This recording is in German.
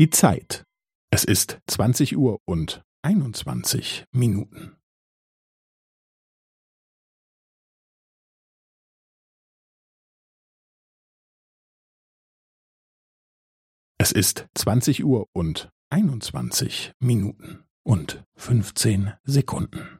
Die Zeit. Es ist zwanzig Uhr und einundzwanzig Minuten. Es ist zwanzig Uhr und einundzwanzig Minuten und fünfzehn Sekunden.